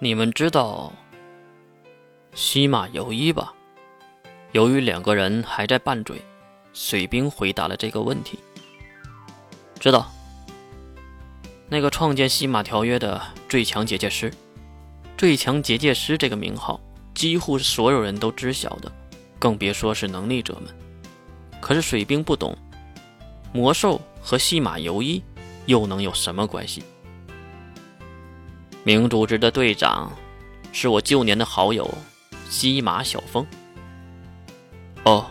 你们知道西马由一吧？由于两个人还在拌嘴，水兵回答了这个问题。知道。那个创建西马条约的最强结界师，最强结界师这个名号几乎是所有人都知晓的，更别说是能力者们。可是水兵不懂，魔兽和西马游一又能有什么关系？明组织的队长是我旧年的好友西马小峰。哦，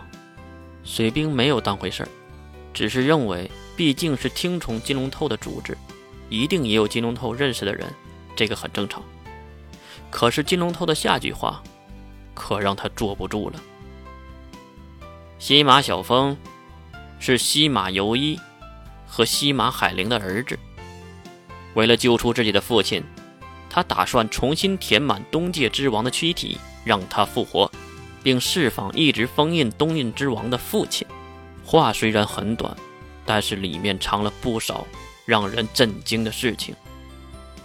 水兵没有当回事儿，只是认为毕竟是听从金龙透的组织。一定也有金龙透认识的人，这个很正常。可是金龙透的下句话，可让他坐不住了。西马小峰是西马游一和西马海玲的儿子，为了救出自己的父亲，他打算重新填满东界之王的躯体，让他复活，并释放一直封印东印之王的父亲。话虽然很短，但是里面藏了不少。让人震惊的事情，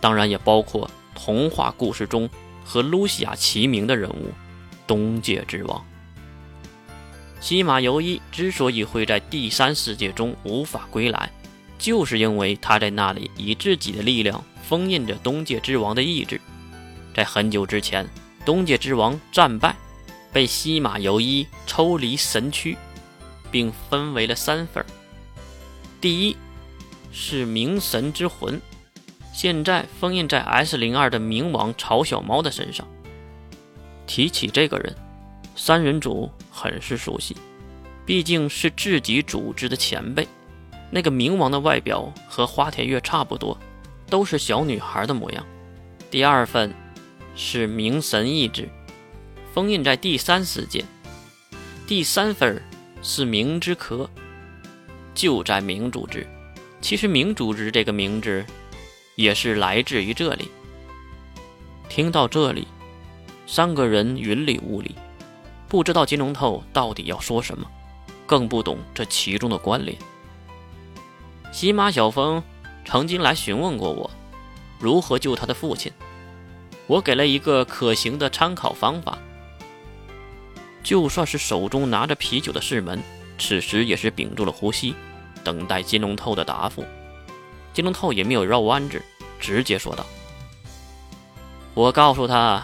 当然也包括童话故事中和露西亚齐名的人物——东界之王西马游一。之所以会在第三世界中无法归来，就是因为他在那里以自己的力量封印着东界之王的意志。在很久之前，东界之王战败，被西马游一抽离神躯，并分为了三份第一。是冥神之魂，现在封印在 S 零二的冥王朝小猫的身上。提起这个人，三人组很是熟悉，毕竟是自己组织的前辈。那个冥王的外表和花田月差不多，都是小女孩的模样。第二份是冥神意志，封印在第三世界。第三份是明之壳，就在明组织。其实“明组织”这个名字，也是来自于这里。听到这里，三个人云里雾里，不知道金龙透到底要说什么，更不懂这其中的关联。西马小峰曾经来询问过我，如何救他的父亲，我给了一个可行的参考方法。就算是手中拿着啤酒的世门，此时也是屏住了呼吸。等待金龙透的答复，金龙透也没有绕弯子，直接说道：“我告诉他，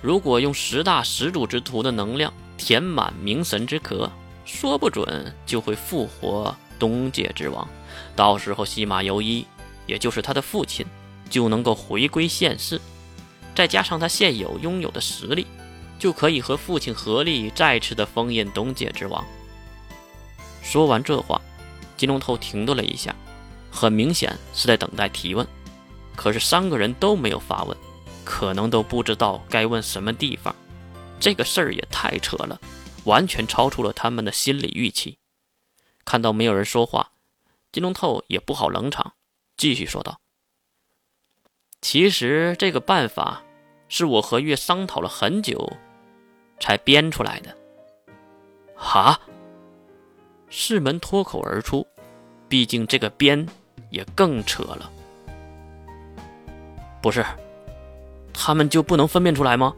如果用十大始祖之徒的能量填满冥神之壳，说不准就会复活东界之王。到时候西马游一，也就是他的父亲，就能够回归现世。再加上他现有拥有的实力，就可以和父亲合力再次的封印东界之王。”说完这话。金龙头停顿了一下，很明显是在等待提问。可是三个人都没有发问，可能都不知道该问什么地方。这个事儿也太扯了，完全超出了他们的心理预期。看到没有人说话，金龙透也不好冷场，继续说道：“其实这个办法是我和月商讨了很久，才编出来的。”哈。世门脱口而出，毕竟这个编也更扯了。不是，他们就不能分辨出来吗？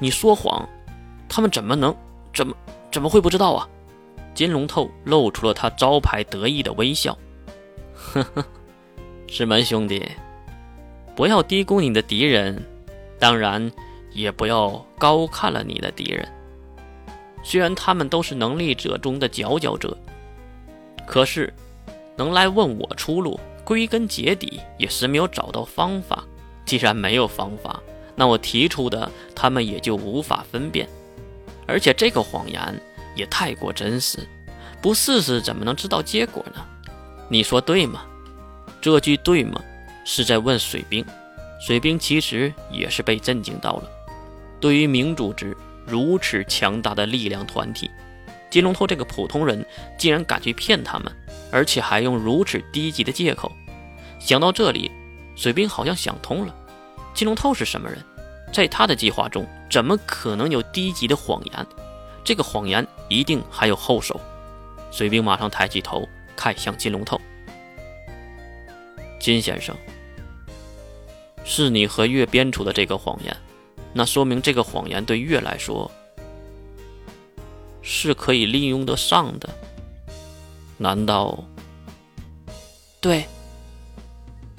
你说谎，他们怎么能怎么怎么会不知道啊？金龙透露出了他招牌得意的微笑。呵呵，师门兄弟，不要低估你的敌人，当然也不要高看了你的敌人。虽然他们都是能力者中的佼佼者，可是能来问我出路，归根结底也是没有找到方法。既然没有方法，那我提出的他们也就无法分辨。而且这个谎言也太过真实，不试试怎么能知道结果呢？你说对吗？这句对吗？是在问水兵。水兵其实也是被震惊到了。对于明组织。如此强大的力量团体，金龙头这个普通人竟然敢去骗他们，而且还用如此低级的借口。想到这里，水兵好像想通了：金龙头是什么人？在他的计划中，怎么可能有低级的谎言？这个谎言一定还有后手。水兵马上抬起头看向金龙头：“金先生，是你和月编出的这个谎言，那说明这个谎言对月来说是可以利用得上的。难道？对。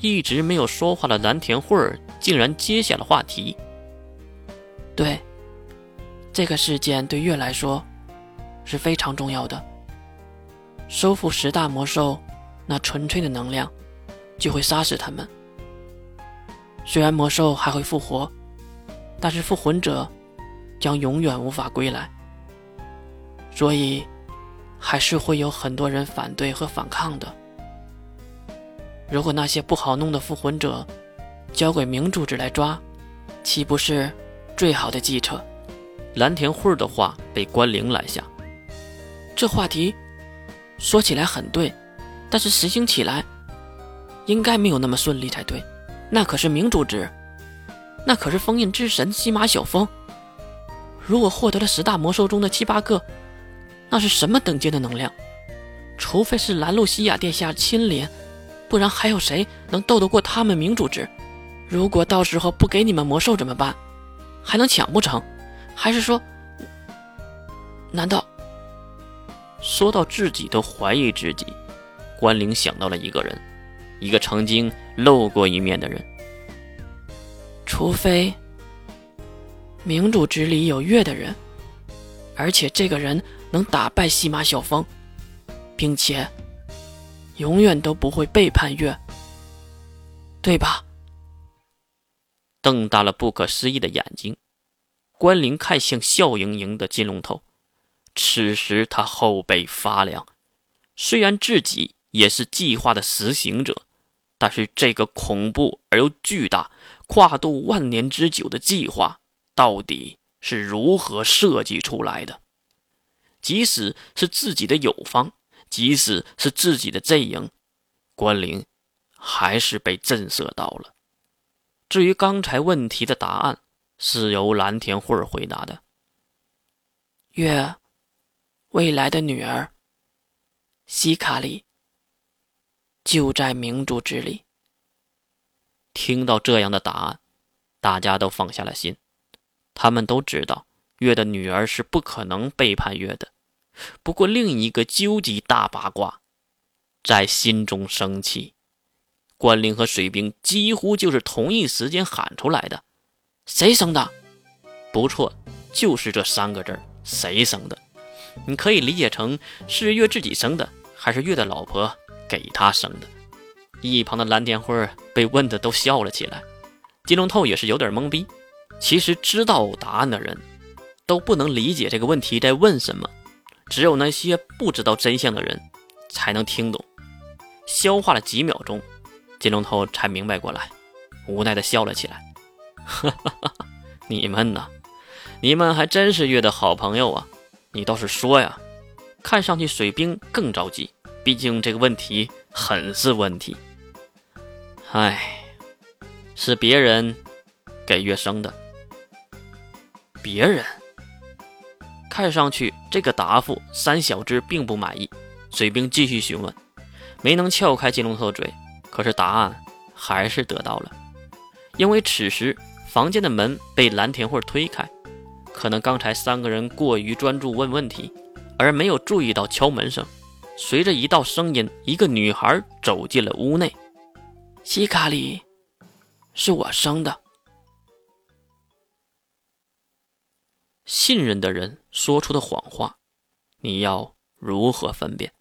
一直没有说话的蓝田慧儿竟然接下了话题。对，这个事件对月来说是非常重要的。收复十大魔兽，那纯粹的能量就会杀死他们。虽然魔兽还会复活，但是复魂者将永远无法归来。所以，还是会有很多人反对和反抗的。如果那些不好弄的复魂者交给明主子来抓，岂不是最好的计策？蓝田慧的话被关灵拦下。这话题说起来很对，但是实行起来应该没有那么顺利才对。那可是明主子，那可是封印之神西马小风。如果获得了十大魔兽中的七八个，那是什么等级的能量？除非是兰露西亚殿下亲临。不然还有谁能斗得过他们明主子？如果到时候不给你们魔兽怎么办？还能抢不成？还是说，难道？说到自己都怀疑自己，关灵想到了一个人，一个曾经露过一面的人。除非明主之里有月的人，而且这个人能打败西马小风，并且。永远都不会背叛月，对吧？瞪大了不可思议的眼睛，关灵看向笑盈盈的金龙头。此时他后背发凉。虽然自己也是计划的实行者，但是这个恐怖而又巨大、跨度万年之久的计划，到底是如何设计出来的？即使是自己的友方。即使是自己的阵营，关灵还是被震慑到了。至于刚才问题的答案，是由蓝田慧回答的。月未来的女儿西卡里就在明珠之里。听到这样的答案，大家都放下了心。他们都知道月的女儿是不可能背叛月的。不过，另一个究极大八卦在心中升起。关灵和水兵几乎就是同一时间喊出来的：“谁生的？”不错，就是这三个字谁生的？”你可以理解成是月自己生的，还是月的老婆给他生的？一旁的蓝田慧被问的都笑了起来，金龙透也是有点懵逼。其实知道答案的人都不能理解这个问题在问什么。只有那些不知道真相的人才能听懂。消化了几秒钟，金龙头才明白过来，无奈的笑了起来：“哈哈哈！你们呢？你们还真是月的好朋友啊！你倒是说呀！”看上去水兵更着急，毕竟这个问题很是问题。唉，是别人给月生的。别人。看上去这个答复，三小只并不满意。水兵继续询问，没能撬开金龙头的嘴，可是答案还是得到了。因为此时房间的门被蓝田慧推开，可能刚才三个人过于专注问问题，而没有注意到敲门声。随着一道声音，一个女孩走进了屋内。希卡里，是我生的。信任的人说出的谎话，你要如何分辨？